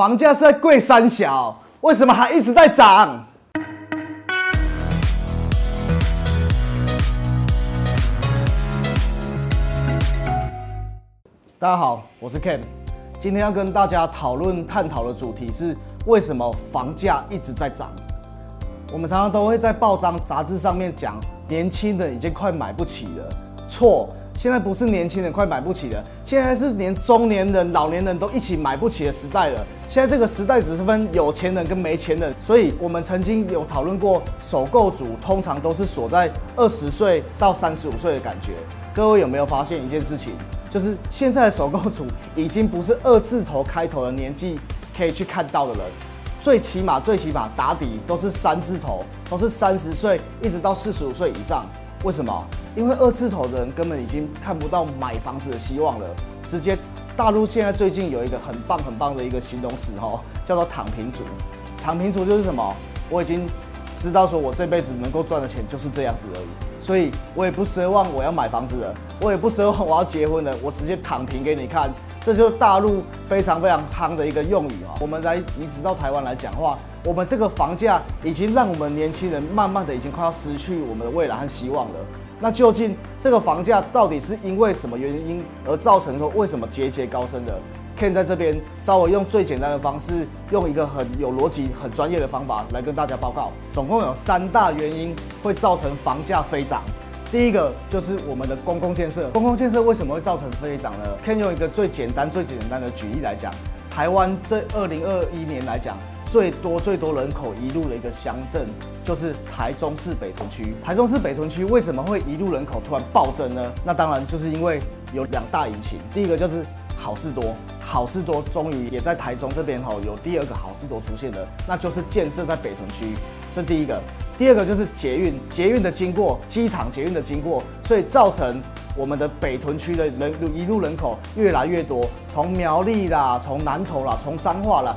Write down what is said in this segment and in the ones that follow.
房价是在贵三小，为什么还一直在涨？大家好，我是 Ken，今天要跟大家讨论探讨的主题是为什么房价一直在涨。我们常常都会在报章、杂志上面讲，年轻人已经快买不起了。错，现在不是年轻人快买不起了，现在是连中年人、老年人都一起买不起的时代了。现在这个时代只是分有钱人跟没钱人，所以我们曾经有讨论过，首购族通常都是锁在二十岁到三十五岁的感觉。各位有没有发现一件事情？就是现在的首购族已经不是二字头开头的年纪可以去看到的人，最起码最起码打底都是三字头，都是三十岁一直到四十五岁以上。为什么？因为二字头的人根本已经看不到买房子的希望了，直接大陆现在最近有一个很棒很棒的一个形容词哈，叫做躺平族。躺平族就是什么？我已经知道说我这辈子能够赚的钱就是这样子而已，所以我也不奢望我要买房子了，我也不奢望我要结婚了，我直接躺平给你看。这就是大陆非常非常夯的一个用语啊。我们来移植到台湾来讲话，我们这个房价已经让我们年轻人慢慢的已经快要失去我们的未来和希望了。那究竟这个房价到底是因为什么原因而造成说为什么节节高升的？Ken 在这边稍微用最简单的方式，用一个很有逻辑、很专业的方法来跟大家报告，总共有三大原因会造成房价飞涨。第一个就是我们的公共建设，公共建设为什么会造成飞涨呢？可以用一个最简单、最简单的举例来讲，台湾这二零二一年来讲，最多最多人口移入的一个乡镇就是台中市北屯区。台中市北屯区为什么会移入人口突然暴增呢？那当然就是因为有两大引擎，第一个就是好事多，好事多终于也在台中这边吼有第二个好事多出现了，那就是建设在北屯区，这第一个。第二个就是捷运，捷运的经过，机场捷运的经过，所以造成我们的北屯区的人一路人口越来越多，从苗栗啦，从南投啦，从彰化啦，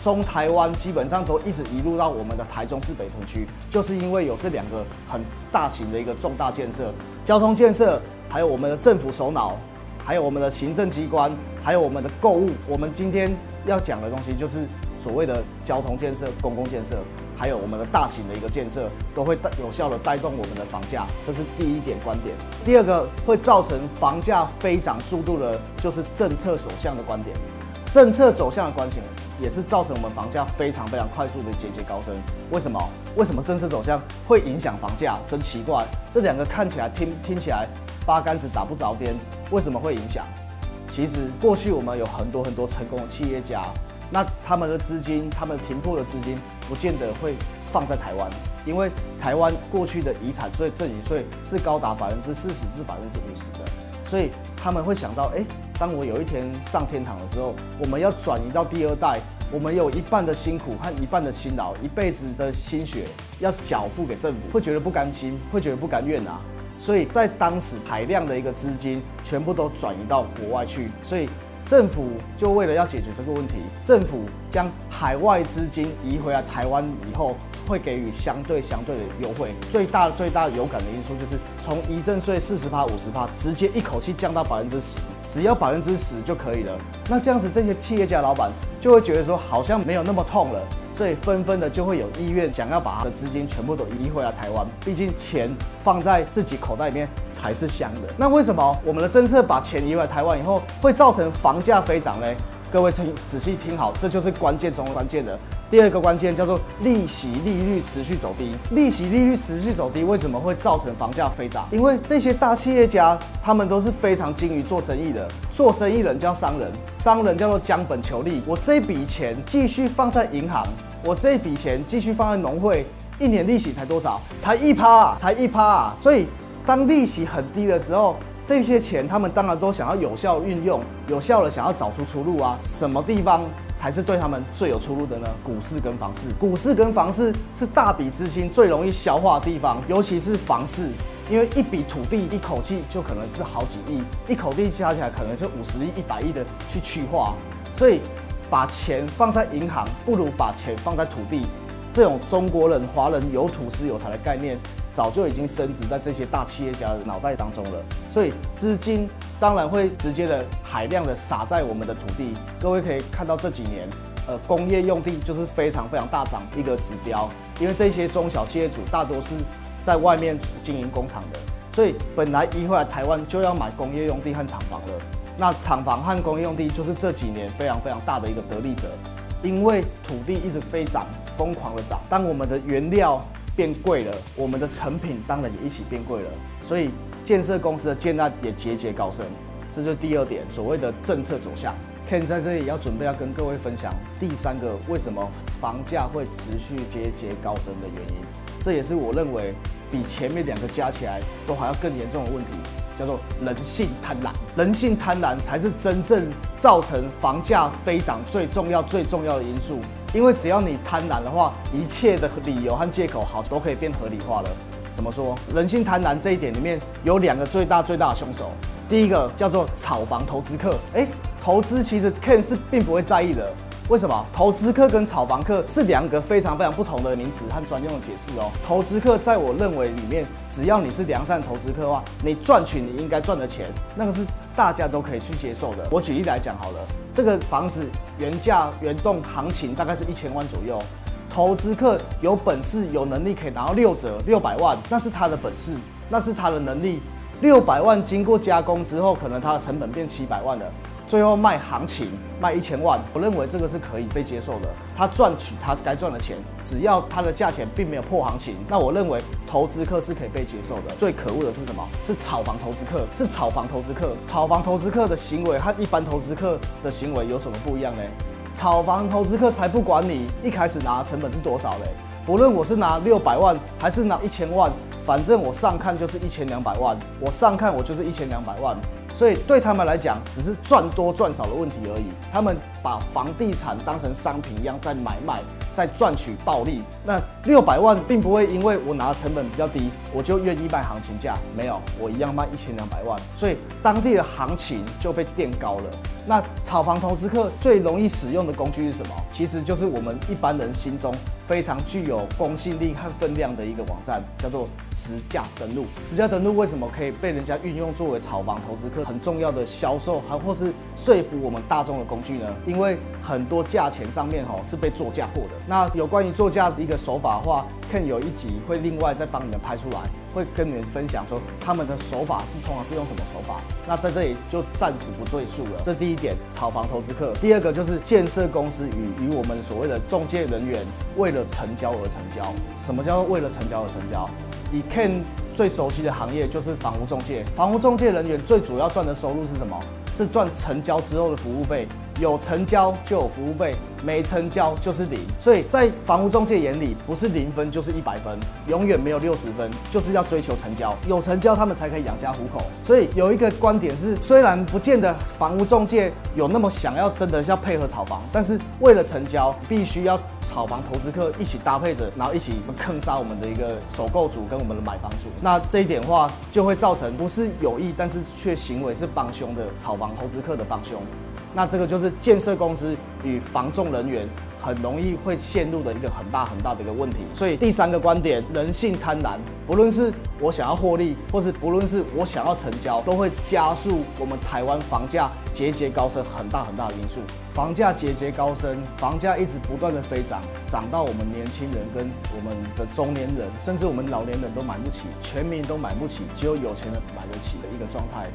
中台湾基本上都一直一路到我们的台中市北屯区，就是因为有这两个很大型的一个重大建设，交通建设，还有我们的政府首脑，还有我们的行政机关，还有我们的购物，我们今天要讲的东西就是所谓的交通建设、公共建设。还有我们的大型的一个建设，都会带有效的带动我们的房价，这是第一点观点。第二个会造成房价飞涨速度的，就是政策走向的观点。政策走向的观点，也是造成我们房价非常非常快速的节节高升。为什么？为什么政策走向会影响房价？真奇怪，这两个看起来听听起来八竿子打不着边，为什么会影响？其实过去我们有很多很多成功的企业家。那他们的资金，他们停泊的资金，不见得会放在台湾，因为台湾过去的遗产税、赠与税是高达百分之四十至百分之五十的，所以他们会想到，哎，当我有一天上天堂的时候，我们要转移到第二代，我们有一半的辛苦和一半的辛劳，一辈子的心血要缴付给政府，会觉得不甘心，会觉得不甘愿啊，所以在当时海量的一个资金全部都转移到国外去，所以。政府就为了要解决这个问题，政府将海外资金移回来台湾以后，会给予相对相对的优惠。最大最大有感的因素就是从遗赠税四十趴、五十趴，直接一口气降到百分之十，只要百分之十就可以了。那这样子，这些企业家老板就会觉得说，好像没有那么痛了。所以纷纷的就会有意愿想要把他的资金全部都移回来台湾，毕竟钱放在自己口袋里面才是香的。那为什么我们的政策把钱移回来台湾以后会造成房价飞涨呢？各位听仔细听好，这就是关键中关键的第二个关键，叫做利息利率持续走低。利息利率持续走低，为什么会造成房价飞涨？因为这些大企业家他们都是非常精于做生意的，做生意人叫商人，商人叫做将本求利。我这笔钱继续放在银行。我这笔钱继续放在农会，一年利息才多少？才一趴，才一趴啊！所以当利息很低的时候，这些钱他们当然都想要有效运用，有效的想要找出出路啊！什么地方才是对他们最有出路的呢？股市跟房市，股市跟房市是大笔资金最容易消化的地方，尤其是房市，因为一笔土地一口气就可能是好几亿，一口地加起来可能就五十亿、一百亿的去去化，所以。把钱放在银行，不如把钱放在土地。这种中国人、华人有土是有财的概念，早就已经升值在这些大企业家的脑袋当中了。所以资金当然会直接的海量的撒在我们的土地。各位可以看到这几年呃工业用地就是非常非常大涨一个指标，因为这些中小企业主大多是在外面经营工厂的，所以本来一回来台湾就要买工业用地和厂房了。那厂房和工业用地就是这几年非常非常大的一个得利者，因为土地一直飞涨，疯狂的涨。当我们的原料变贵了，我们的成品当然也一起变贵了，所以建设公司的建案也节节高升。这就是第二点，所谓的政策走向。Ken 在这里要准备要跟各位分享第三个为什么房价会持续节节高升的原因，这也是我认为比前面两个加起来都还要更严重的问题。叫做人性贪婪，人性贪婪才是真正造成房价飞涨最重要、最重要的因素。因为只要你贪婪的话，一切的理由和借口好都可以变合理化了。怎么说？人性贪婪这一点里面有两个最大最大的凶手。第一个叫做炒房投资客，哎，投资其实 Ken 是并不会在意的。为什么投资客跟炒房客是两个非常非常不同的名词和专用的解释哦？投资客在我认为里面，只要你是良善投资客的话，你赚取你应该赚的钱，那个是大家都可以去接受的。我举例来讲好了，这个房子原价原动行情大概是一千万左右，投资客有本事有能力可以拿到六折六百万，那是他的本事，那是他的能力。六百万经过加工之后，可能它的成本变七百万了。最后卖行情卖一千万，我认为这个是可以被接受的。他赚取他该赚的钱，只要他的价钱并没有破行情，那我认为投资客是可以被接受的。最可恶的是什么？是炒房投资客，是炒房投资客。炒房投资客的行为和一般投资客的行为有什么不一样呢？炒房投资客才不管你一开始拿成本是多少嘞，不论我是拿六百万还是拿一千万，反正我上看就是一千两百万，我上看我就是一千两百万。所以对他们来讲，只是赚多赚少的问题而已。他们把房地产当成商品一样在买卖，在赚取暴利。那六百万并不会因为我拿的成本比较低，我就愿意卖行情价。没有，我一样卖一千两百万。所以当地的行情就被垫高了。那炒房投资客最容易使用的工具是什么？其实就是我们一般人心中非常具有公信力和分量的一个网站，叫做实价登录。实价登录为什么可以被人家运用作为炒房投资客很重要的销售，还或是说服我们大众的工具呢？因因为很多价钱上面哈是被作价过的。那有关于作价的一个手法的话，Ken 有一集会另外再帮你们拍出来。会跟你们分享说他们的手法是通常是用什么手法，那在这里就暂时不赘述了。这第一点，炒房投资客；第二个就是建设公司与与我们所谓的中介人员为了成交而成交。什么叫做为了成交而成交？以 Ken 最熟悉的行业就是房屋中介，房屋中介人员最主要赚的收入是什么？是赚成交之后的服务费。有成交就有服务费，没成交就是零。所以在房屋中介眼里，不是零分就是一百分，永远没有六十分，就是要追求成交。有成交，他们才可以养家糊口。所以有一个观点是，虽然不见得房屋中介有那么想要真的要配合炒房，但是为了成交，必须要炒房投资客一起搭配着，然后一起坑杀我们的一个首购组跟我们的买房组。那这一点的话就会造成不是有意，但是却行为是帮凶的炒房投资客的帮凶。那这个就是建设公司与房仲人员很容易会陷入的一个很大很大的一个问题。所以第三个观点，人性贪婪，不论是我想要获利，或是不论是我想要成交，都会加速我们台湾房价节节高升很大很大的因素。房价节节高升，房价一直不断的飞涨，涨到我们年轻人跟我们的中年人，甚至我们老年人都买不起，全民都买不起，只有有钱人买得起的一个状态。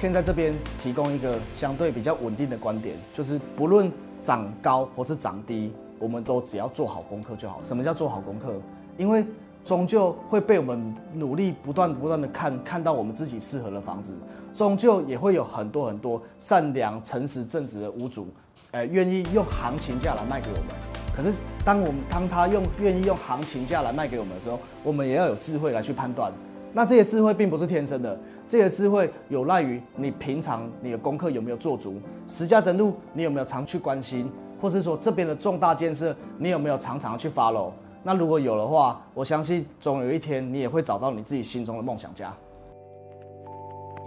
可以在这边提供一个相对比较稳定的观点，就是不论涨高或是涨低，我们都只要做好功课就好。什么叫做好功课？因为终究会被我们努力不断不断的看看到我们自己适合的房子，终究也会有很多很多善良、诚实、正直的屋主，呃，愿意用行情价来卖给我们。可是当我们当他用愿意用行情价来卖给我们的时候，我们也要有智慧来去判断。那这些智慧并不是天生的，这些智慧有赖于你平常你的功课有没有做足，实价登录你有没有常去关心，或是说这边的重大建设你有没有常常去 follow？那如果有的话，我相信总有一天你也会找到你自己心中的梦想家。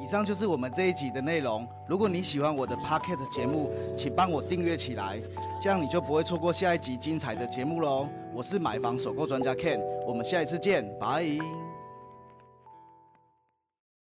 以上就是我们这一集的内容。如果你喜欢我的 Pocket 节目，请帮我订阅起来，这样你就不会错过下一集精彩的节目喽。我是买房首购专家 Ken，我们下一次见，拜。